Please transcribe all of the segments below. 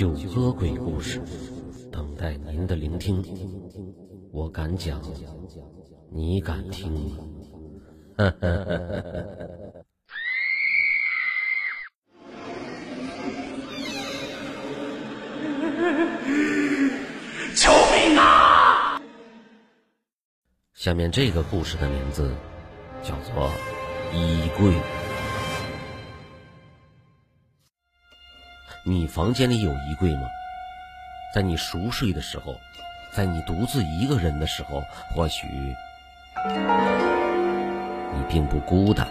九个鬼故事等待您的聆听。我敢讲，你敢听吗？救命啊！下面这个故事的名字叫做《衣柜》。你房间里有衣柜吗？在你熟睡的时候，在你独自一个人的时候，或许你并不孤单。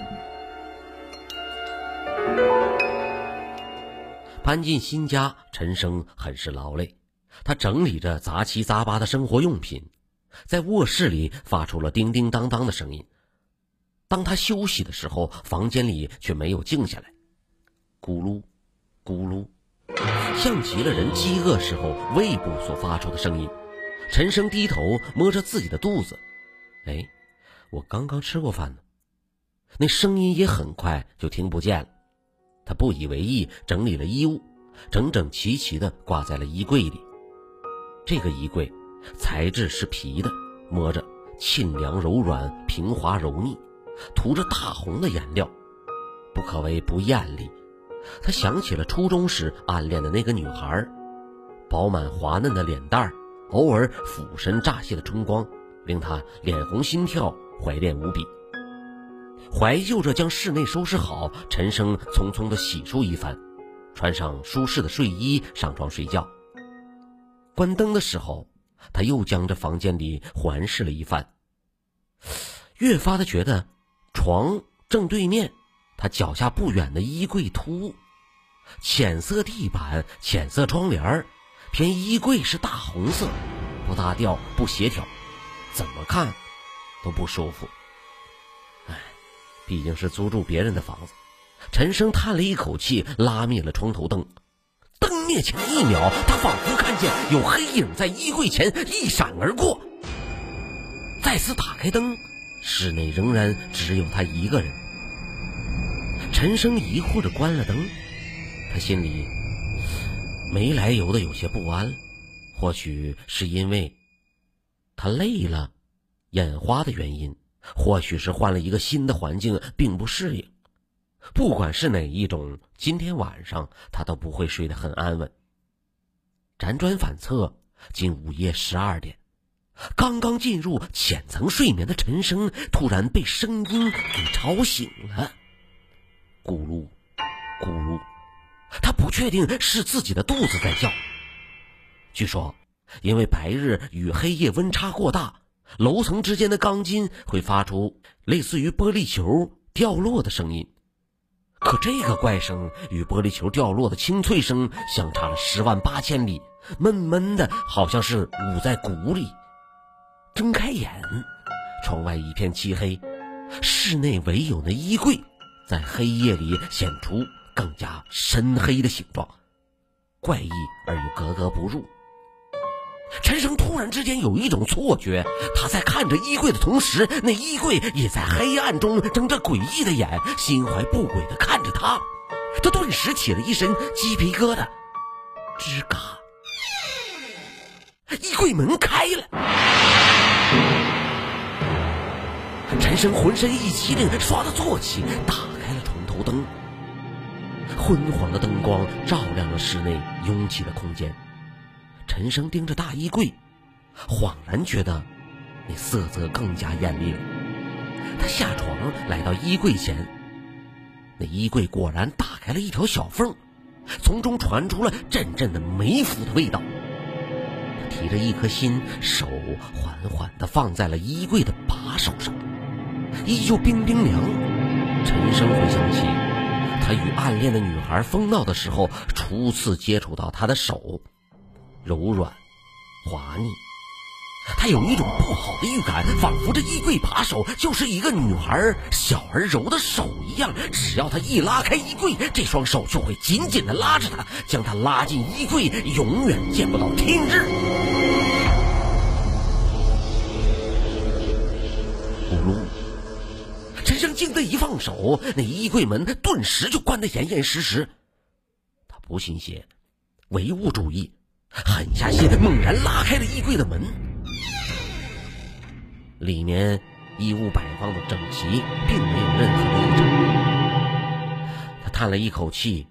搬进新家，陈生很是劳累。他整理着杂七杂八的生活用品，在卧室里发出了叮叮当当的声音。当他休息的时候，房间里却没有静下来，咕噜，咕噜。像极了人饥饿时候胃部所发出的声音。陈生低头摸着自己的肚子，哎，我刚刚吃过饭呢。那声音也很快就听不见了。他不以为意，整理了衣物，整整齐齐地挂在了衣柜里。这个衣柜材质是皮的，摸着沁凉柔软、平滑柔腻，涂着大红的颜料，不可谓不艳丽。他想起了初中时暗恋的那个女孩，饱满滑嫩的脸蛋儿，偶尔俯身乍泄的春光，令他脸红心跳，怀恋无比。怀旧着将室内收拾好，陈生匆匆的洗漱一番，穿上舒适的睡衣，上床睡觉。关灯的时候，他又将这房间里环视了一番，越发的觉得床正对面。他脚下不远的衣柜突兀，浅色地板、浅色窗帘偏衣柜是大红色，不搭调、不协调，怎么看都不舒服。哎，毕竟是租住别人的房子。陈生叹了一口气，拉灭了床头灯。灯灭前一秒，他仿佛看见有黑影在衣柜前一闪而过。再次打开灯，室内仍然只有他一个人。陈生疑惑着关了灯，他心里没来由的有些不安，或许是因为他累了、眼花的原因，或许是换了一个新的环境并不适应。不管是哪一种，今天晚上他都不会睡得很安稳。辗转反侧，近午夜十二点，刚刚进入浅层睡眠的陈生突然被声音给吵醒了。咕噜，咕噜，他不确定是自己的肚子在叫。据说，因为白日与黑夜温差过大，楼层之间的钢筋会发出类似于玻璃球掉落的声音。可这个怪声与玻璃球掉落的清脆声相差了十万八千里，闷闷的，好像是捂在鼓里。睁开眼，窗外一片漆黑，室内唯有那衣柜。在黑夜里显出更加深黑的形状，怪异而又格格不入。陈生突然之间有一种错觉，他在看着衣柜的同时，那衣柜也在黑暗中睁着诡异的眼，心怀不轨的看着他。他顿时起了一身鸡皮疙瘩，吱嘎，衣柜门开了。陈生浑身一激灵，唰的坐起，打。灯，昏黄的灯光照亮了室内拥挤的空间。陈生盯着大衣柜，恍然觉得那色泽更加艳丽了。他下床来到衣柜前，那衣柜果然打开了一条小缝，从中传出了阵阵的霉腐的味道。他提着一颗心，手缓缓地放在了衣柜的把手上，依旧冰冰凉。陈生回想起，他与暗恋的女孩疯闹的时候，初次接触到她的手，柔软、滑腻。他有一种不好的预感，仿佛这衣柜把手就是一个女孩小而柔的手一样。只要他一拉开衣柜，这双手就会紧紧地拉着他，将他拉进衣柜，永远见不到天日。这一放手，那衣柜门顿时就关得严严实实。他不信邪，唯物主义，狠下心，猛然拉开了衣柜的门。里面衣物摆放的整齐，并没有任何异常。他叹了一口气，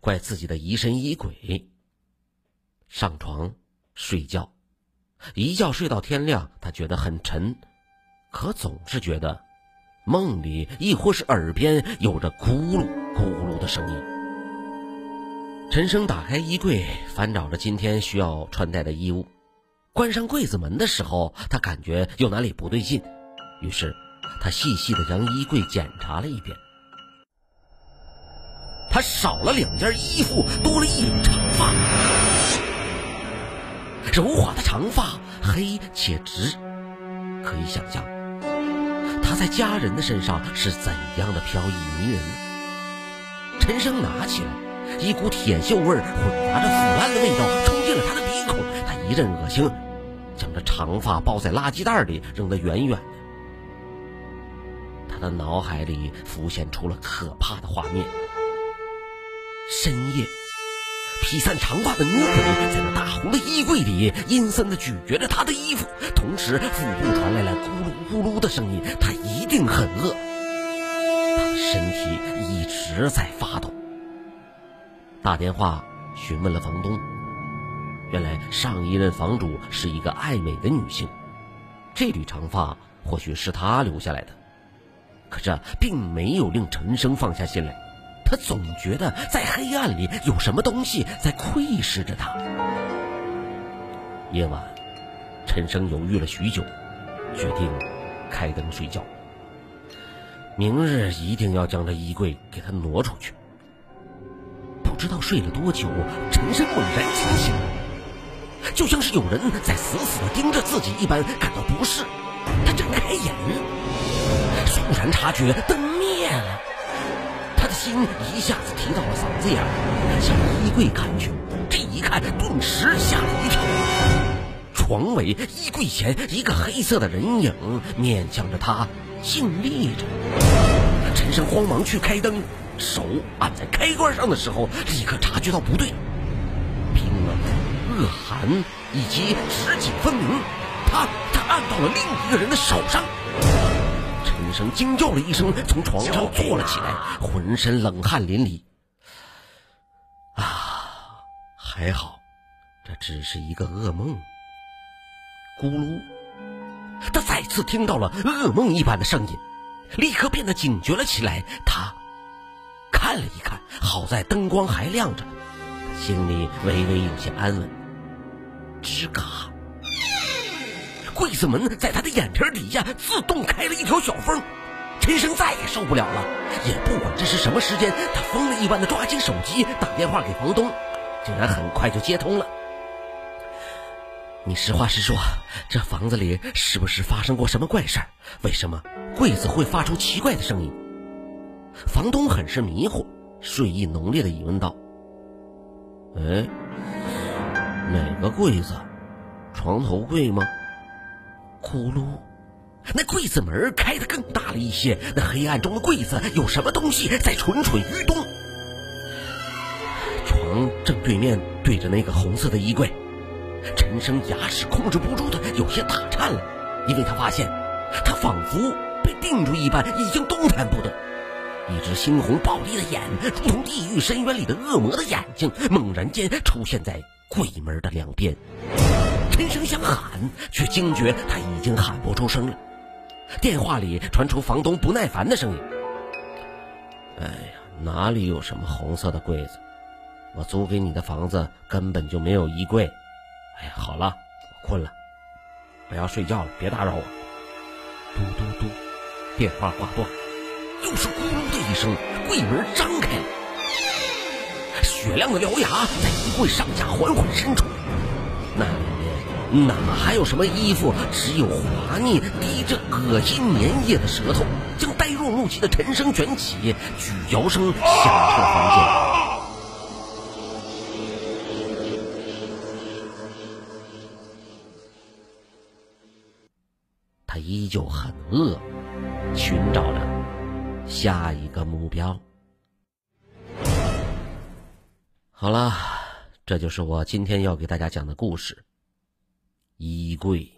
怪自己的疑神疑鬼。上床睡觉，一觉睡到天亮，他觉得很沉，可总是觉得梦里亦或是耳边有着咕噜咕噜的声音。陈生打开衣柜，翻找着今天需要穿戴的衣物。关上柜子门的时候，他感觉有哪里不对劲，于是他细细的将衣柜检查了一遍。他少了两件衣服，多了一缕长发。柔滑的长发，黑且直，可以想象，他在家人的身上是怎样的飘逸迷人。陈生拿起来，一股铁锈味混杂着腐烂的味道冲进了他的鼻孔，他一阵恶心，将这长发包在垃圾袋里扔得远远的。他的脑海里浮现出了可怕的画面：深夜。披散长发的女鬼在那大红的衣柜里阴森的咀嚼着她的衣服，同时腹部传来了咕噜咕噜的声音。她一定很饿，她的身体一直在发抖。打电话询问了房东，原来上一任房主是一个爱美的女性，这缕长发或许是她留下来的，可这并没有令陈生放下心来。他总觉得在黑暗里有什么东西在窥视着他。夜晚，陈生犹豫了许久，决定开灯睡觉。明日一定要将这衣柜给他挪出去。不知道睡了多久，陈生猛然惊醒，就像是有人在死死的盯着自己一般，感到不适。他睁开眼，倏然察觉灯灭了。心一下子提到了嗓子眼，向衣柜看去。这一看，顿时吓了一跳。床尾衣柜前，一个黑色的人影面向着他，静立着。陈生慌忙去开灯，手按在开关上的时候，立刻察觉到不对。冰冷、恶寒以及指几分明，他他按到了另一个人的手上。陈生惊叫了一声，从床上坐了起来，浑身冷汗淋漓。啊，还好，这只是一个噩梦。咕噜，他再次听到了噩梦一般的声音，立刻变得警觉了起来。他看了一看，好在灯光还亮着，心里微微有些安稳。吱嘎。柜子门在他的眼皮底下自动开了一条小缝，陈生再也受不了了，也不管这是什么时间，他疯了一般的抓起手机打电话给房东，竟然很快就接通了。你实话实说，这房子里是不是发生过什么怪事儿？为什么柜子会发出奇怪的声音？房东很是迷糊，睡意浓烈的疑问道：“哎，哪个柜子？床头柜吗？”咕噜，那柜子门开得更大了一些。那黑暗中的柜子有什么东西在蠢蠢欲动？床正对面对着那个红色的衣柜，陈生牙齿控制不住的有些打颤了，因为他发现他仿佛被定住一般，已经动弹不得。一只猩红暴戾的眼，如同地狱深渊里的恶魔的眼睛，猛然间出现在柜门的两边。陈生想喊，却惊觉他已经喊不出声了。电话里传出房东不耐烦的声音：“哎呀，哪里有什么红色的柜子？我租给你的房子根本就没有衣柜。哎呀，好了，我困了，我要睡觉了，别打扰我。”嘟嘟嘟，电话挂断，又是咕噜的一声，柜门张开了，雪亮的獠牙在衣柜上下缓缓伸出，那。哪还有什么衣服？只有滑腻、滴着恶心粘液的舌头，将呆若木鸡的陈生卷起，举摇声响彻房间。他依旧很饿，寻找着下一个目标。好了，这就是我今天要给大家讲的故事——衣柜。